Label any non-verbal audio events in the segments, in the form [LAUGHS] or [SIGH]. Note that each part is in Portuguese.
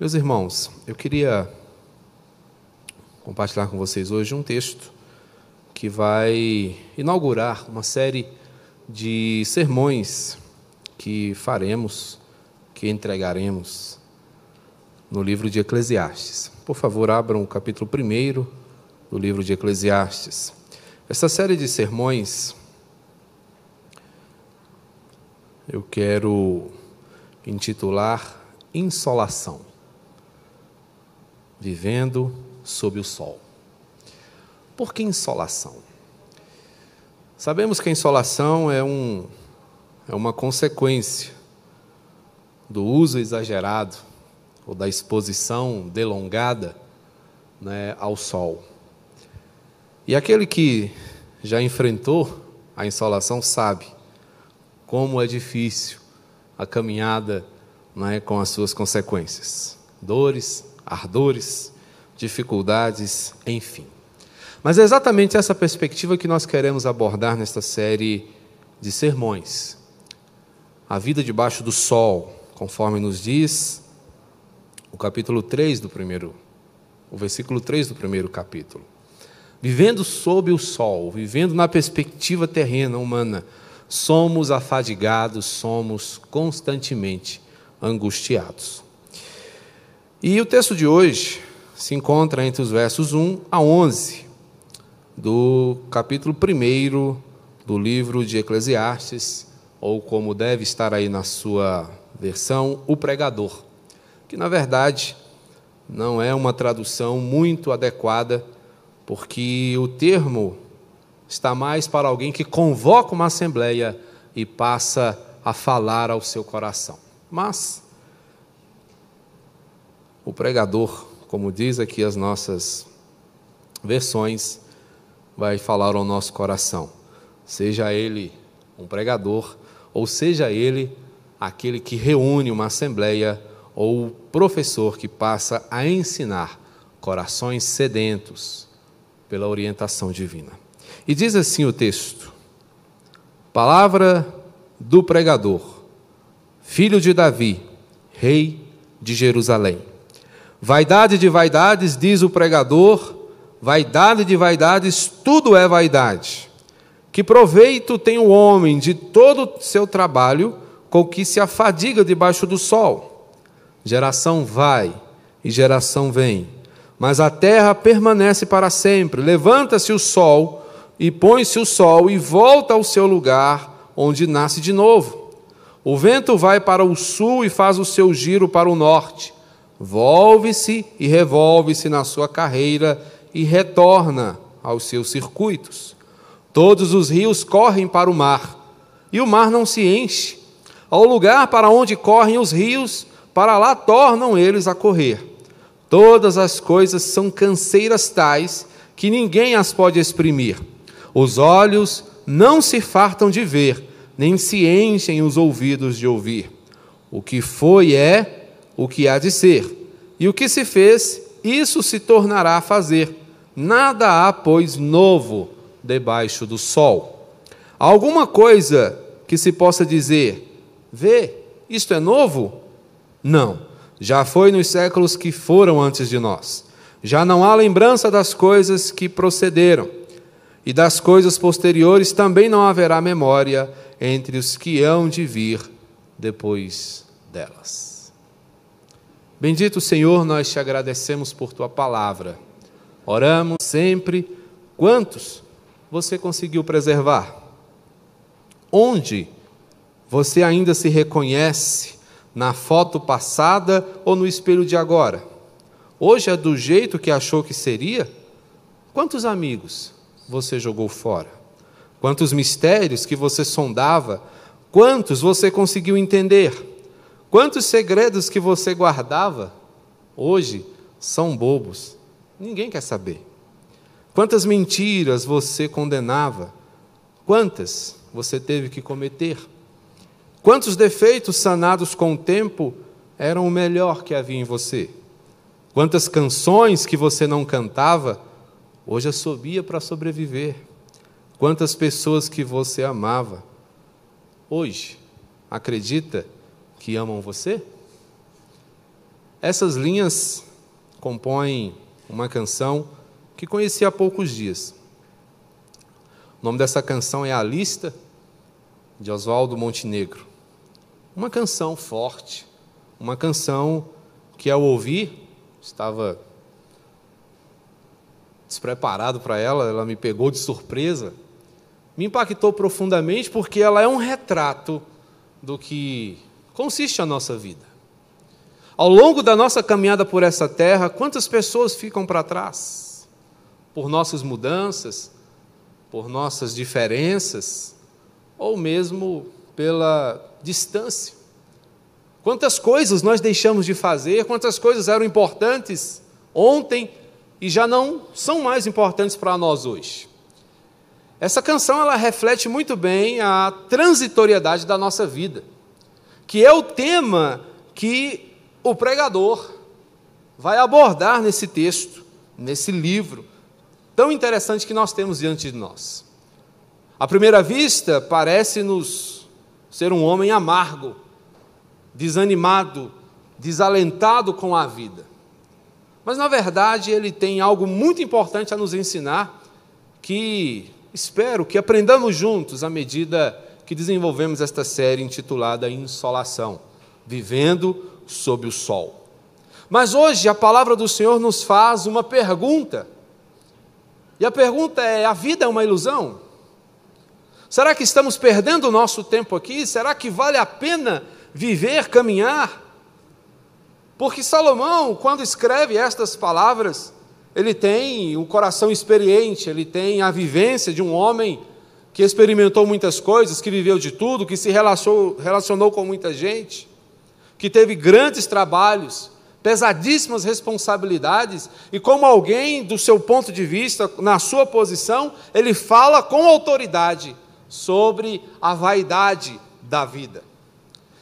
Meus irmãos, eu queria compartilhar com vocês hoje um texto que vai inaugurar uma série de sermões que faremos, que entregaremos no livro de Eclesiastes. Por favor, abram o capítulo 1 do livro de Eclesiastes. Essa série de sermões eu quero intitular Insolação Vivendo sob o Sol. Por que insolação? Sabemos que a insolação é, um, é uma consequência do uso exagerado ou da exposição delongada né, ao sol. E aquele que já enfrentou a insolação sabe como é difícil a caminhada né, com as suas consequências: dores, ardores, dificuldades, enfim. Mas é exatamente essa perspectiva que nós queremos abordar nesta série de sermões. A vida debaixo do sol, conforme nos diz o capítulo 3 do primeiro, o versículo 3 do primeiro capítulo. Vivendo sob o sol, vivendo na perspectiva terrena humana, somos afadigados, somos constantemente angustiados. E o texto de hoje se encontra entre os versos 1 a 11 do capítulo 1 do livro de Eclesiastes, ou como deve estar aí na sua versão, o pregador, que na verdade não é uma tradução muito adequada porque o termo está mais para alguém que convoca uma assembleia e passa a falar ao seu coração. Mas o pregador, como diz aqui as nossas versões, vai falar ao nosso coração. Seja ele um pregador, ou seja ele aquele que reúne uma assembleia, ou professor que passa a ensinar corações sedentos, pela orientação divina. E diz assim o texto: Palavra do pregador, filho de Davi, rei de Jerusalém. Vaidade de vaidades, diz o pregador, vaidade de vaidades, tudo é vaidade. Que proveito tem o homem de todo o seu trabalho com que se afadiga debaixo do sol? Geração vai e geração vem mas a terra permanece para sempre. Levanta-se o sol e põe-se o sol e volta ao seu lugar, onde nasce de novo. O vento vai para o sul e faz o seu giro para o norte. Volve-se e revolve-se na sua carreira e retorna aos seus circuitos. Todos os rios correm para o mar, e o mar não se enche. Ao lugar para onde correm os rios, para lá tornam eles a correr. Todas as coisas são canseiras tais que ninguém as pode exprimir. Os olhos não se fartam de ver, nem se enchem os ouvidos de ouvir. O que foi é o que há de ser, e o que se fez, isso se tornará a fazer. Nada há, pois, novo debaixo do sol. Alguma coisa que se possa dizer, vê, isto é novo? Não já foi nos séculos que foram antes de nós. Já não há lembrança das coisas que procederam, e das coisas posteriores também não haverá memória entre os que hão de vir depois delas. Bendito Senhor, nós te agradecemos por tua palavra. Oramos sempre. Quantos você conseguiu preservar? Onde você ainda se reconhece na foto passada ou no espelho de agora? Hoje é do jeito que achou que seria? Quantos amigos você jogou fora? Quantos mistérios que você sondava? Quantos você conseguiu entender? Quantos segredos que você guardava? Hoje são bobos. Ninguém quer saber. Quantas mentiras você condenava? Quantas você teve que cometer? Quantos defeitos sanados com o tempo eram o melhor que havia em você? Quantas canções que você não cantava, hoje assobia para sobreviver? Quantas pessoas que você amava, hoje acredita que amam você? Essas linhas compõem uma canção que conheci há poucos dias. O nome dessa canção é A Lista, de Oswaldo Montenegro. Uma canção forte, uma canção que ao ouvir, estava despreparado para ela, ela me pegou de surpresa, me impactou profundamente porque ela é um retrato do que consiste a nossa vida. Ao longo da nossa caminhada por essa terra, quantas pessoas ficam para trás? Por nossas mudanças, por nossas diferenças, ou mesmo pela distância. Quantas coisas nós deixamos de fazer, quantas coisas eram importantes ontem e já não são mais importantes para nós hoje. Essa canção ela reflete muito bem a transitoriedade da nossa vida, que é o tema que o pregador vai abordar nesse texto, nesse livro tão interessante que nós temos diante de nós. À primeira vista, parece-nos ser um homem amargo, desanimado, desalentado com a vida. Mas, na verdade, ele tem algo muito importante a nos ensinar que espero que aprendamos juntos à medida que desenvolvemos esta série intitulada Insolação Vivendo sob o Sol. Mas hoje a palavra do Senhor nos faz uma pergunta. E a pergunta é: a vida é uma ilusão? Será que estamos perdendo o nosso tempo aqui? Será que vale a pena viver, caminhar? Porque Salomão, quando escreve estas palavras, ele tem um coração experiente, ele tem a vivência de um homem que experimentou muitas coisas, que viveu de tudo, que se relacionou, relacionou com muita gente, que teve grandes trabalhos, pesadíssimas responsabilidades, e como alguém, do seu ponto de vista, na sua posição, ele fala com autoridade sobre a vaidade da vida.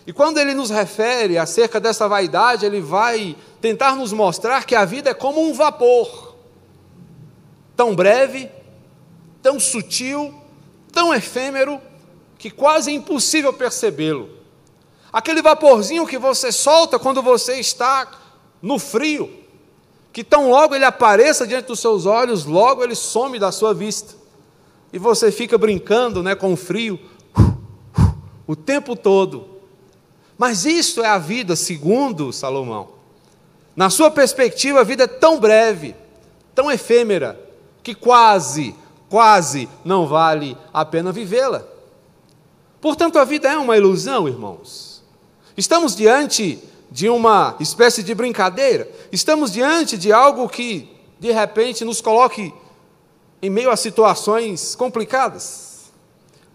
E quando ele nos refere acerca dessa vaidade, ele vai tentar nos mostrar que a vida é como um vapor, tão breve, tão sutil, tão efêmero, que quase é impossível percebê-lo. Aquele vaporzinho que você solta quando você está no frio, que tão logo ele apareça diante dos seus olhos, logo ele some da sua vista. E você fica brincando né, com o frio o tempo todo mas isso é a vida, segundo Salomão. Na sua perspectiva, a vida é tão breve, tão efêmera, que quase, quase não vale a pena vivê-la. Portanto, a vida é uma ilusão, irmãos. Estamos diante de uma espécie de brincadeira, estamos diante de algo que, de repente, nos coloque em meio a situações complicadas.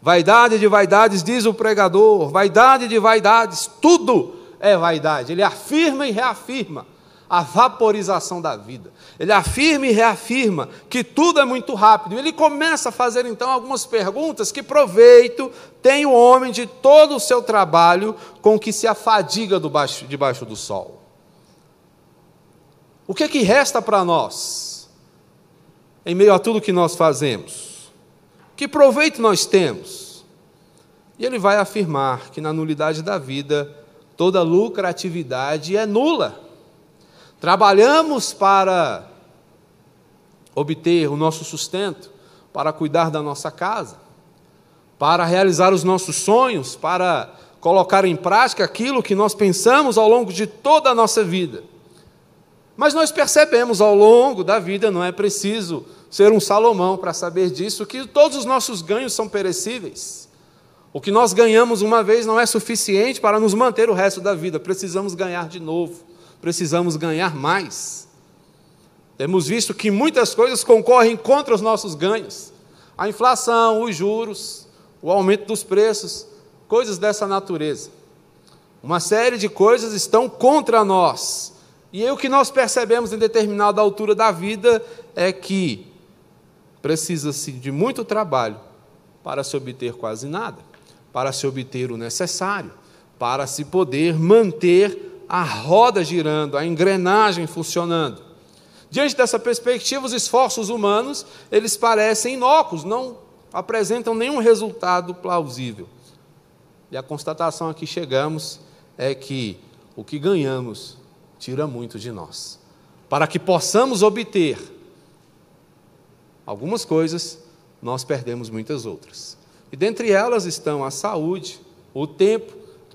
Vaidade de vaidades, diz o pregador, vaidade de vaidades, tudo é vaidade. Ele afirma e reafirma a vaporização da vida. Ele afirma e reafirma que tudo é muito rápido. Ele começa a fazer então algumas perguntas: que proveito tem o homem de todo o seu trabalho com que se afadiga debaixo, debaixo do sol? O que é que resta para nós em meio a tudo que nós fazemos? Que proveito nós temos? E ele vai afirmar que na nulidade da vida, toda lucratividade é nula. Trabalhamos para obter o nosso sustento, para cuidar da nossa casa, para realizar os nossos sonhos, para colocar em prática aquilo que nós pensamos ao longo de toda a nossa vida. Mas nós percebemos ao longo da vida, não é preciso ser um Salomão para saber disso, que todos os nossos ganhos são perecíveis. O que nós ganhamos uma vez não é suficiente para nos manter o resto da vida, precisamos ganhar de novo, precisamos ganhar mais. Temos visto que muitas coisas concorrem contra os nossos ganhos: a inflação, os juros, o aumento dos preços, coisas dessa natureza. Uma série de coisas estão contra nós. E aí, o que nós percebemos em determinada altura da vida é que precisa-se de muito trabalho para se obter quase nada, para se obter o necessário, para se poder manter a roda girando, a engrenagem funcionando. Diante dessa perspectiva, os esforços humanos, eles parecem inócuos, não apresentam nenhum resultado plausível. E a constatação a que chegamos é que o que ganhamos tira muito de nós. Para que possamos obter algumas coisas, nós perdemos muitas outras. E dentre elas estão a saúde, o tempo,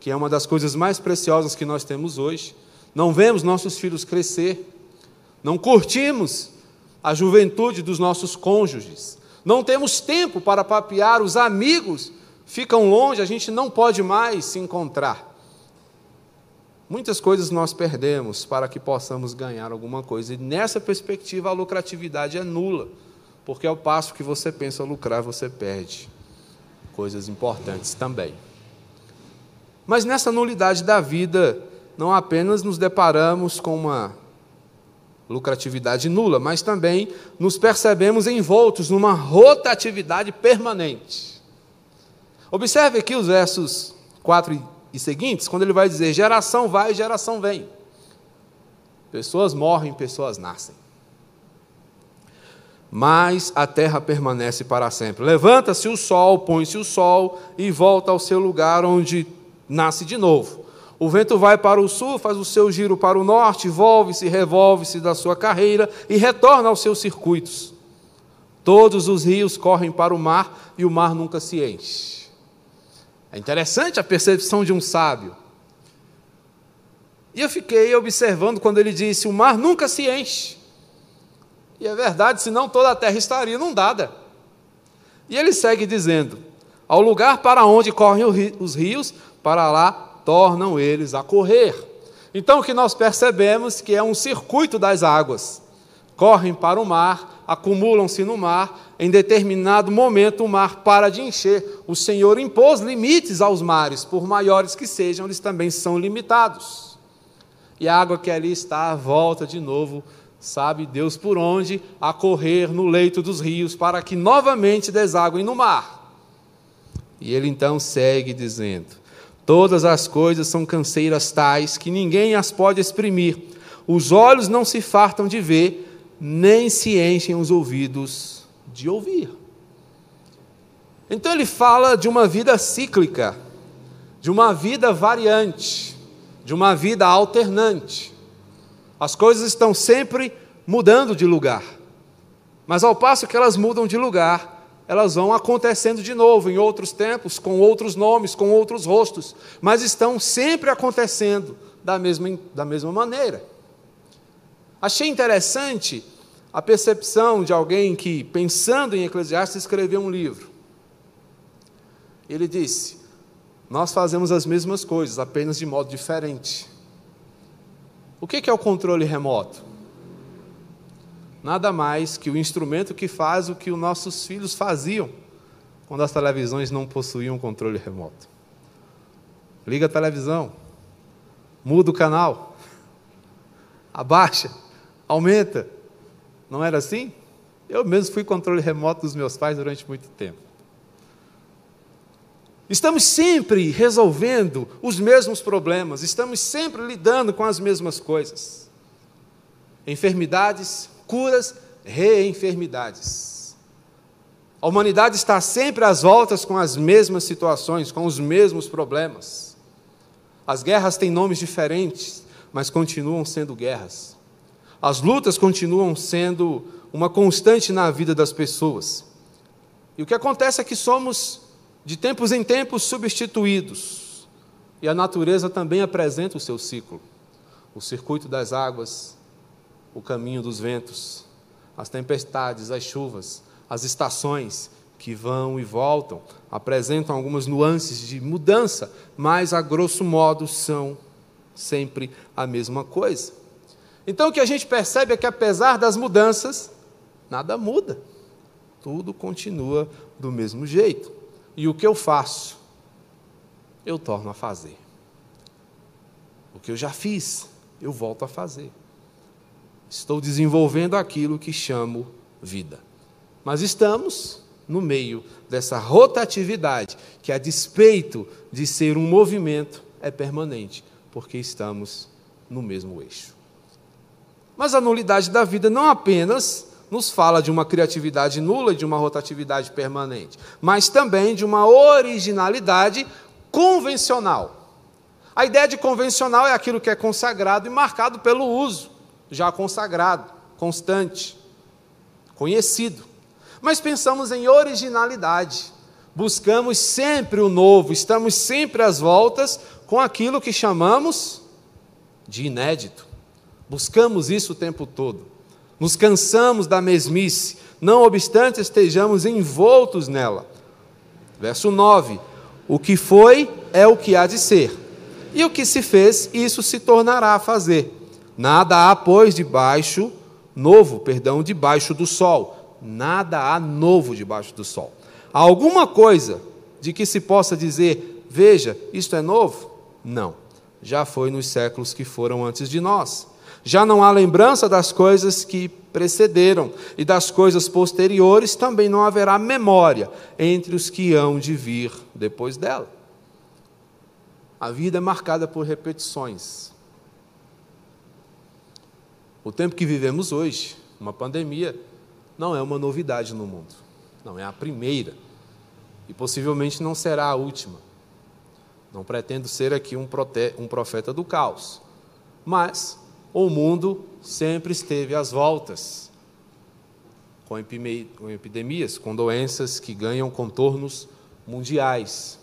que é uma das coisas mais preciosas que nós temos hoje. Não vemos nossos filhos crescer, não curtimos a juventude dos nossos cônjuges, não temos tempo para papear, os amigos ficam longe, a gente não pode mais se encontrar. Muitas coisas nós perdemos para que possamos ganhar alguma coisa, e nessa perspectiva a lucratividade é nula, porque ao passo que você pensa lucrar, você perde coisas importantes também. Mas nessa nulidade da vida, não apenas nos deparamos com uma lucratividade nula, mas também nos percebemos envoltos numa rotatividade permanente. Observe aqui os versos 4 e seguintes, quando ele vai dizer: geração vai, geração vem. Pessoas morrem, pessoas nascem. Mas a terra permanece para sempre. Levanta-se o sol, põe-se o sol e volta ao seu lugar onde nasce de novo. O vento vai para o sul, faz o seu giro para o norte, volve-se, revolve-se da sua carreira e retorna aos seus circuitos. Todos os rios correm para o mar e o mar nunca se enche. É interessante a percepção de um sábio. E eu fiquei observando quando ele disse: o mar nunca se enche. E é verdade, senão toda a terra estaria inundada. E ele segue dizendo: ao lugar para onde correm os rios, para lá tornam eles a correr. Então o que nós percebemos que é um circuito das águas. Correm para o mar, acumulam-se no mar, em determinado momento o mar para de encher. O Senhor impôs limites aos mares, por maiores que sejam, eles também são limitados. E a água que ali está volta de novo, sabe Deus por onde, a correr no leito dos rios, para que novamente desaguem no mar. E ele então segue dizendo: Todas as coisas são canseiras tais que ninguém as pode exprimir. Os olhos não se fartam de ver, nem se enchem os ouvidos de ouvir. Então ele fala de uma vida cíclica, de uma vida variante, de uma vida alternante. As coisas estão sempre mudando de lugar. Mas ao passo que elas mudam de lugar, elas vão acontecendo de novo em outros tempos, com outros nomes, com outros rostos, mas estão sempre acontecendo da mesma, da mesma maneira. Achei interessante a percepção de alguém que, pensando em Eclesiastes, escreveu um livro. Ele disse: Nós fazemos as mesmas coisas, apenas de modo diferente. O que é o controle remoto? Nada mais que o instrumento que faz o que os nossos filhos faziam quando as televisões não possuíam controle remoto. Liga a televisão, muda o canal, [LAUGHS] abaixa, aumenta. Não era assim? Eu mesmo fui controle remoto dos meus pais durante muito tempo. Estamos sempre resolvendo os mesmos problemas, estamos sempre lidando com as mesmas coisas. Enfermidades, curas, reenfermidades. A humanidade está sempre às voltas com as mesmas situações, com os mesmos problemas. As guerras têm nomes diferentes, mas continuam sendo guerras. As lutas continuam sendo uma constante na vida das pessoas. E o que acontece é que somos, de tempos em tempos, substituídos. E a natureza também apresenta o seu ciclo o circuito das águas, o caminho dos ventos, as tempestades, as chuvas, as estações que vão e voltam, apresentam algumas nuances de mudança, mas a grosso modo são sempre a mesma coisa. Então o que a gente percebe é que apesar das mudanças, nada muda. Tudo continua do mesmo jeito. E o que eu faço? Eu torno a fazer. O que eu já fiz, eu volto a fazer. Estou desenvolvendo aquilo que chamo vida. Mas estamos no meio dessa rotatividade, que a despeito de ser um movimento, é permanente, porque estamos no mesmo eixo. Mas a nulidade da vida não apenas nos fala de uma criatividade nula e de uma rotatividade permanente, mas também de uma originalidade convencional. A ideia de convencional é aquilo que é consagrado e marcado pelo uso, já consagrado, constante, conhecido. Mas pensamos em originalidade. Buscamos sempre o novo, estamos sempre às voltas com aquilo que chamamos de inédito. Buscamos isso o tempo todo. Nos cansamos da mesmice, não obstante estejamos envoltos nela. Verso 9: O que foi é o que há de ser, e o que se fez, isso se tornará a fazer. Nada há, pois, debaixo, novo, perdão, debaixo do sol. Nada há novo debaixo do sol. Há alguma coisa de que se possa dizer, veja, isto é novo? Não. Já foi nos séculos que foram antes de nós. Já não há lembrança das coisas que precederam, e das coisas posteriores também não haverá memória entre os que hão de vir depois dela. A vida é marcada por repetições. O tempo que vivemos hoje, uma pandemia, não é uma novidade no mundo. Não é a primeira. E possivelmente não será a última. Não pretendo ser aqui um, profeta do caos. Mas o mundo sempre esteve às voltas com epidemias, com doenças que ganham contornos mundiais.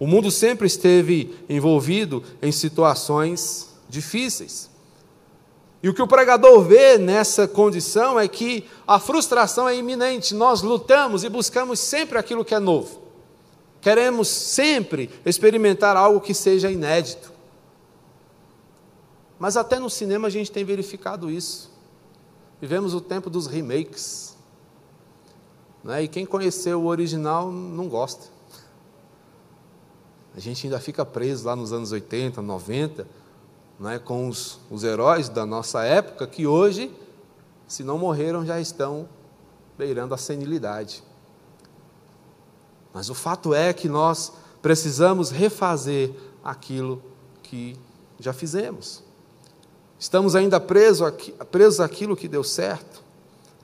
O mundo sempre esteve envolvido em situações difíceis. E o que o pregador vê nessa condição é que a frustração é iminente. Nós lutamos e buscamos sempre aquilo que é novo. Queremos sempre experimentar algo que seja inédito. Mas até no cinema a gente tem verificado isso. Vivemos o tempo dos remakes. Né? E quem conheceu o original não gosta. A gente ainda fica preso lá nos anos 80, 90, né? com os, os heróis da nossa época, que hoje, se não morreram, já estão beirando a senilidade. Mas o fato é que nós precisamos refazer aquilo que já fizemos. Estamos ainda presos, presos àquilo que deu certo.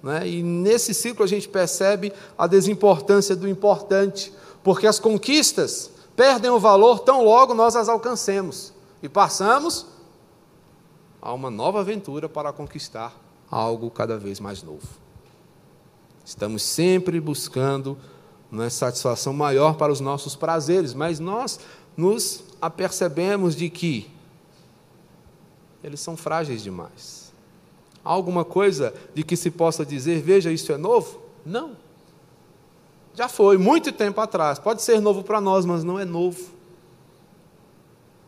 Né? E nesse ciclo a gente percebe a desimportância do importante, porque as conquistas perdem o valor tão logo nós as alcancemos e passamos a uma nova aventura para conquistar algo cada vez mais novo. Estamos sempre buscando uma satisfação maior para os nossos prazeres, mas nós nos apercebemos de que eles são frágeis demais. Há alguma coisa de que se possa dizer, veja, isso é novo? Não. Já foi, muito tempo atrás. Pode ser novo para nós, mas não é novo.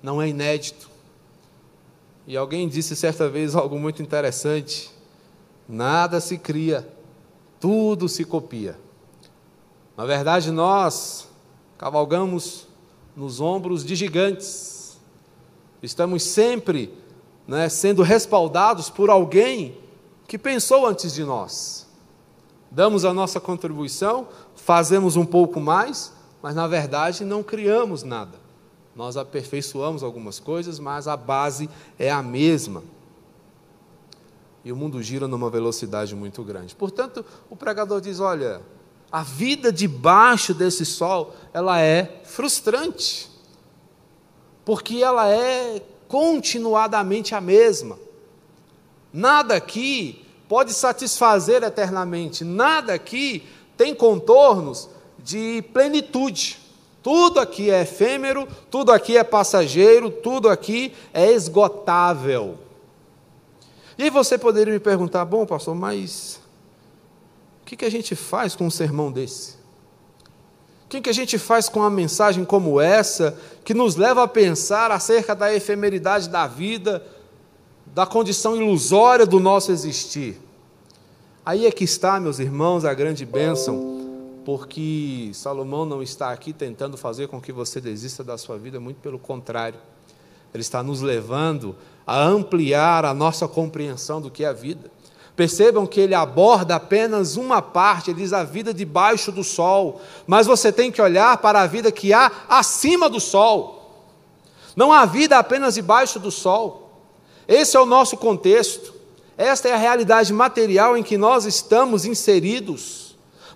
Não é inédito. E alguém disse certa vez algo muito interessante: nada se cria, tudo se copia. Na verdade, nós cavalgamos nos ombros de gigantes. Estamos sempre né, sendo respaldados por alguém que pensou antes de nós. Damos a nossa contribuição, fazemos um pouco mais, mas na verdade não criamos nada. Nós aperfeiçoamos algumas coisas, mas a base é a mesma. E o mundo gira numa velocidade muito grande. Portanto, o pregador diz: olha, a vida debaixo desse sol, ela é frustrante. Porque ela é continuadamente a mesma. Nada aqui pode satisfazer eternamente, nada aqui tem contornos de plenitude. Tudo aqui é efêmero, tudo aqui é passageiro, tudo aqui é esgotável. E aí você poderia me perguntar, bom, pastor, mas o que, que a gente faz com um sermão desse? O que a gente faz com uma mensagem como essa, que nos leva a pensar acerca da efemeridade da vida, da condição ilusória do nosso existir? Aí é que está, meus irmãos, a grande bênção, porque Salomão não está aqui tentando fazer com que você desista da sua vida, muito pelo contrário. Ele está nos levando a ampliar a nossa compreensão do que é a vida. Percebam que ele aborda apenas uma parte, ele diz a vida debaixo do sol, mas você tem que olhar para a vida que há acima do sol. Não há vida apenas debaixo do sol. Esse é o nosso contexto. Esta é a realidade material em que nós estamos inseridos.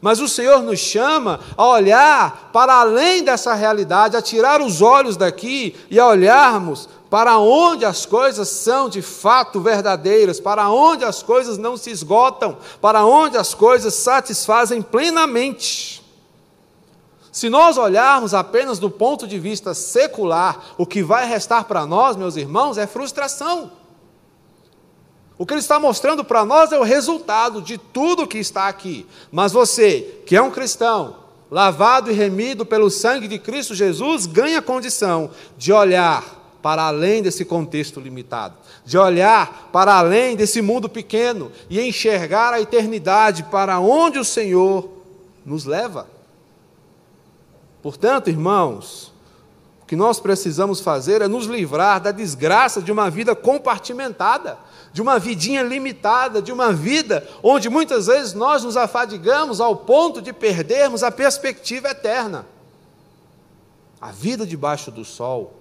Mas o Senhor nos chama a olhar para além dessa realidade, a tirar os olhos daqui e a olharmos para onde as coisas são de fato verdadeiras, para onde as coisas não se esgotam, para onde as coisas satisfazem plenamente. Se nós olharmos apenas do ponto de vista secular, o que vai restar para nós, meus irmãos, é frustração. O que ele está mostrando para nós é o resultado de tudo que está aqui. Mas você, que é um cristão, lavado e remido pelo sangue de Cristo Jesus, ganha condição de olhar para além desse contexto limitado, de olhar para além desse mundo pequeno e enxergar a eternidade para onde o Senhor nos leva. Portanto, irmãos, o que nós precisamos fazer é nos livrar da desgraça de uma vida compartimentada de uma vidinha limitada, de uma vida onde muitas vezes nós nos afadigamos ao ponto de perdermos a perspectiva eterna. A vida debaixo do sol,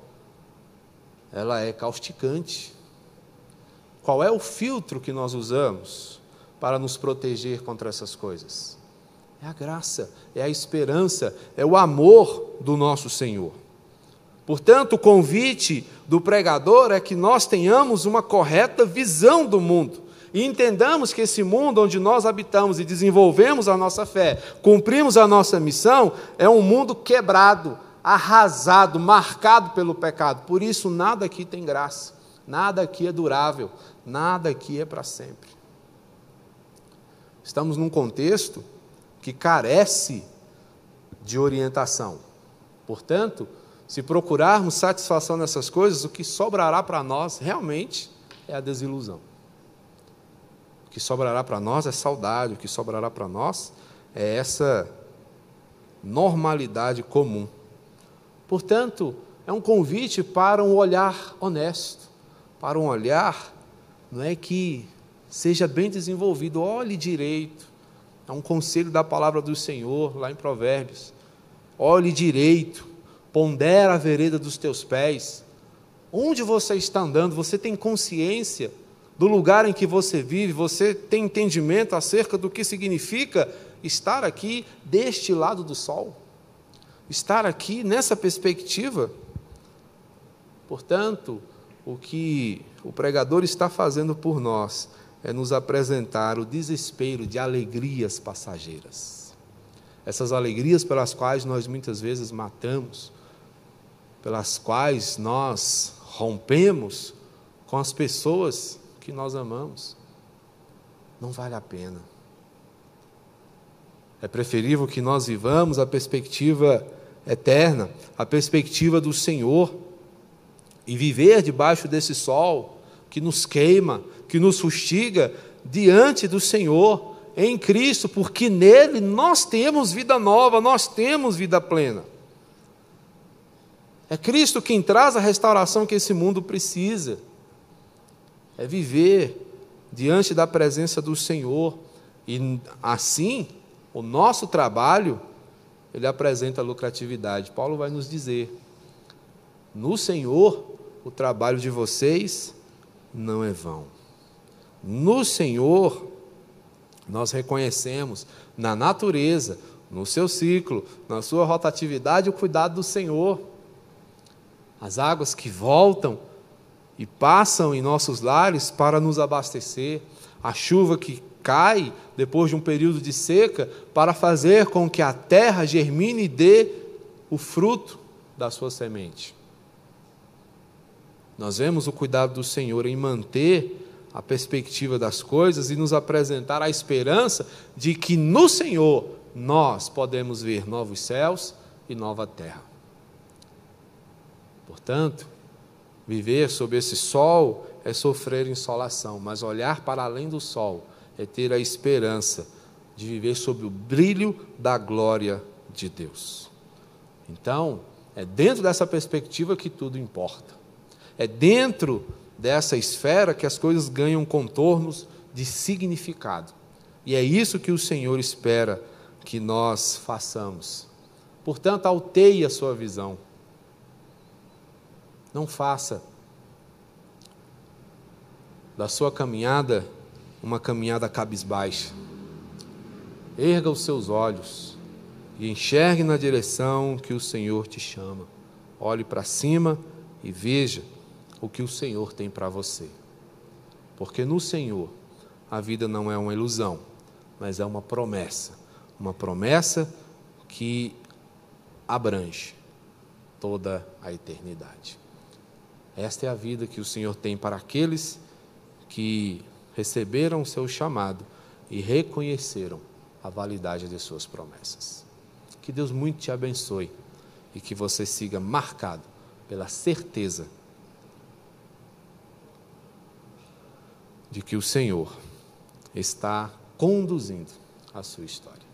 ela é causticante. Qual é o filtro que nós usamos para nos proteger contra essas coisas? É a graça, é a esperança, é o amor do nosso Senhor. Portanto, o convite do pregador é que nós tenhamos uma correta visão do mundo e entendamos que esse mundo onde nós habitamos e desenvolvemos a nossa fé, cumprimos a nossa missão, é um mundo quebrado, arrasado, marcado pelo pecado. Por isso, nada aqui tem graça, nada aqui é durável, nada aqui é para sempre. Estamos num contexto que carece de orientação. Portanto, se procurarmos satisfação nessas coisas, o que sobrará para nós realmente é a desilusão. O que sobrará para nós é saudade, o que sobrará para nós é essa normalidade comum. Portanto, é um convite para um olhar honesto, para um olhar não é que seja bem desenvolvido, olhe direito. É um conselho da palavra do Senhor lá em Provérbios. Olhe direito, pondera a vereda dos teus pés. Onde você está andando? Você tem consciência do lugar em que você vive? Você tem entendimento acerca do que significa estar aqui deste lado do sol? Estar aqui nessa perspectiva? Portanto, o que o pregador está fazendo por nós é nos apresentar o desespero de alegrias passageiras. Essas alegrias pelas quais nós muitas vezes matamos, pelas quais nós rompemos com as pessoas que nós amamos, não vale a pena. É preferível que nós vivamos a perspectiva eterna, a perspectiva do Senhor, e viver debaixo desse sol que nos queima, que nos fustiga, diante do Senhor, em Cristo, porque nele nós temos vida nova, nós temos vida plena. É Cristo quem traz a restauração que esse mundo precisa. É viver diante da presença do Senhor. E assim, o nosso trabalho, ele apresenta lucratividade. Paulo vai nos dizer: no Senhor, o trabalho de vocês não é vão. No Senhor, nós reconhecemos na natureza, no seu ciclo, na sua rotatividade, o cuidado do Senhor as águas que voltam e passam em nossos lares para nos abastecer, a chuva que cai depois de um período de seca para fazer com que a terra germine e dê o fruto da sua semente. Nós vemos o cuidado do Senhor em manter a perspectiva das coisas e nos apresentar a esperança de que no Senhor nós podemos ver novos céus e nova terra. Portanto, viver sob esse sol é sofrer insolação, mas olhar para além do sol é ter a esperança de viver sob o brilho da glória de Deus. Então, é dentro dessa perspectiva que tudo importa. É dentro dessa esfera que as coisas ganham contornos de significado. E é isso que o Senhor espera que nós façamos. Portanto, alteie a sua visão. Não faça da sua caminhada uma caminhada cabisbaixa. erga os seus olhos e enxergue na direção que o Senhor te chama. Olhe para cima e veja o que o Senhor tem para você. Porque no Senhor a vida não é uma ilusão, mas é uma promessa. Uma promessa que abrange toda a eternidade. Esta é a vida que o Senhor tem para aqueles que receberam o seu chamado e reconheceram a validade de suas promessas. Que Deus muito te abençoe e que você siga marcado pela certeza de que o Senhor está conduzindo a sua história.